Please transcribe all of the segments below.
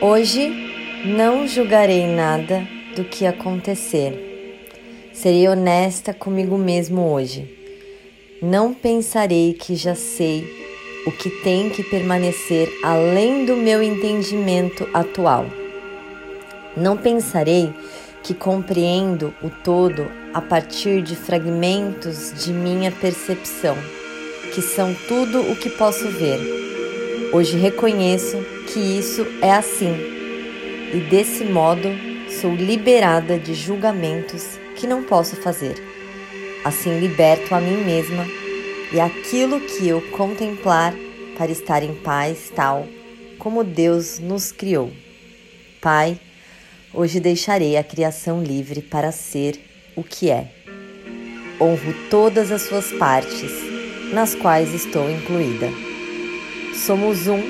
Hoje não julgarei nada do que acontecer. Serei honesta comigo mesmo hoje. Não pensarei que já sei o que tem que permanecer além do meu entendimento atual. Não pensarei que compreendo o todo a partir de fragmentos de minha percepção, que são tudo o que posso ver. Hoje reconheço que isso é assim e desse modo sou liberada de julgamentos que não posso fazer. Assim liberto a mim mesma e aquilo que eu contemplar para estar em paz, tal como Deus nos criou. Pai, Hoje deixarei a criação livre para ser o que é. Honro todas as suas partes, nas quais estou incluída. Somos um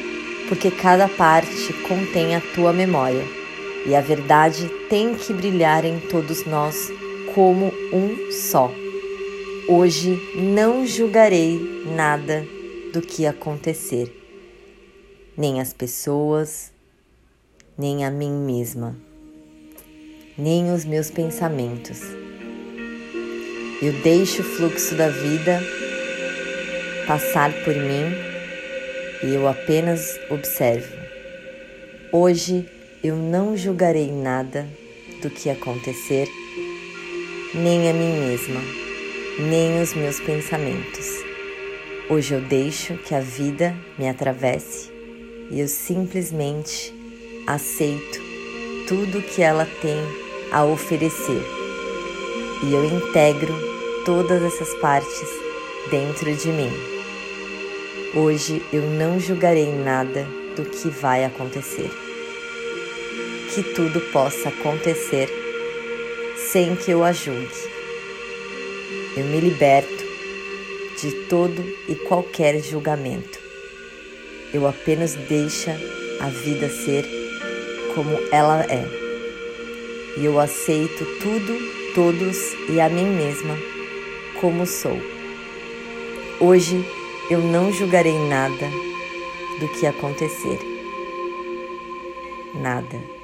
porque cada parte contém a tua memória, e a verdade tem que brilhar em todos nós como um só. Hoje não julgarei nada do que acontecer, nem as pessoas, nem a mim mesma nem os meus pensamentos. Eu deixo o fluxo da vida passar por mim e eu apenas observo. Hoje eu não julgarei nada do que acontecer, nem a mim mesma, nem os meus pensamentos. Hoje eu deixo que a vida me atravesse e eu simplesmente aceito tudo que ela tem a oferecer. E eu integro todas essas partes dentro de mim. Hoje eu não julgarei nada do que vai acontecer. Que tudo possa acontecer sem que eu a julgue. Eu me liberto de todo e qualquer julgamento. Eu apenas deixo a vida ser como ela é e eu aceito tudo, todos e a mim mesma como sou. Hoje eu não julgarei nada do que acontecer. Nada.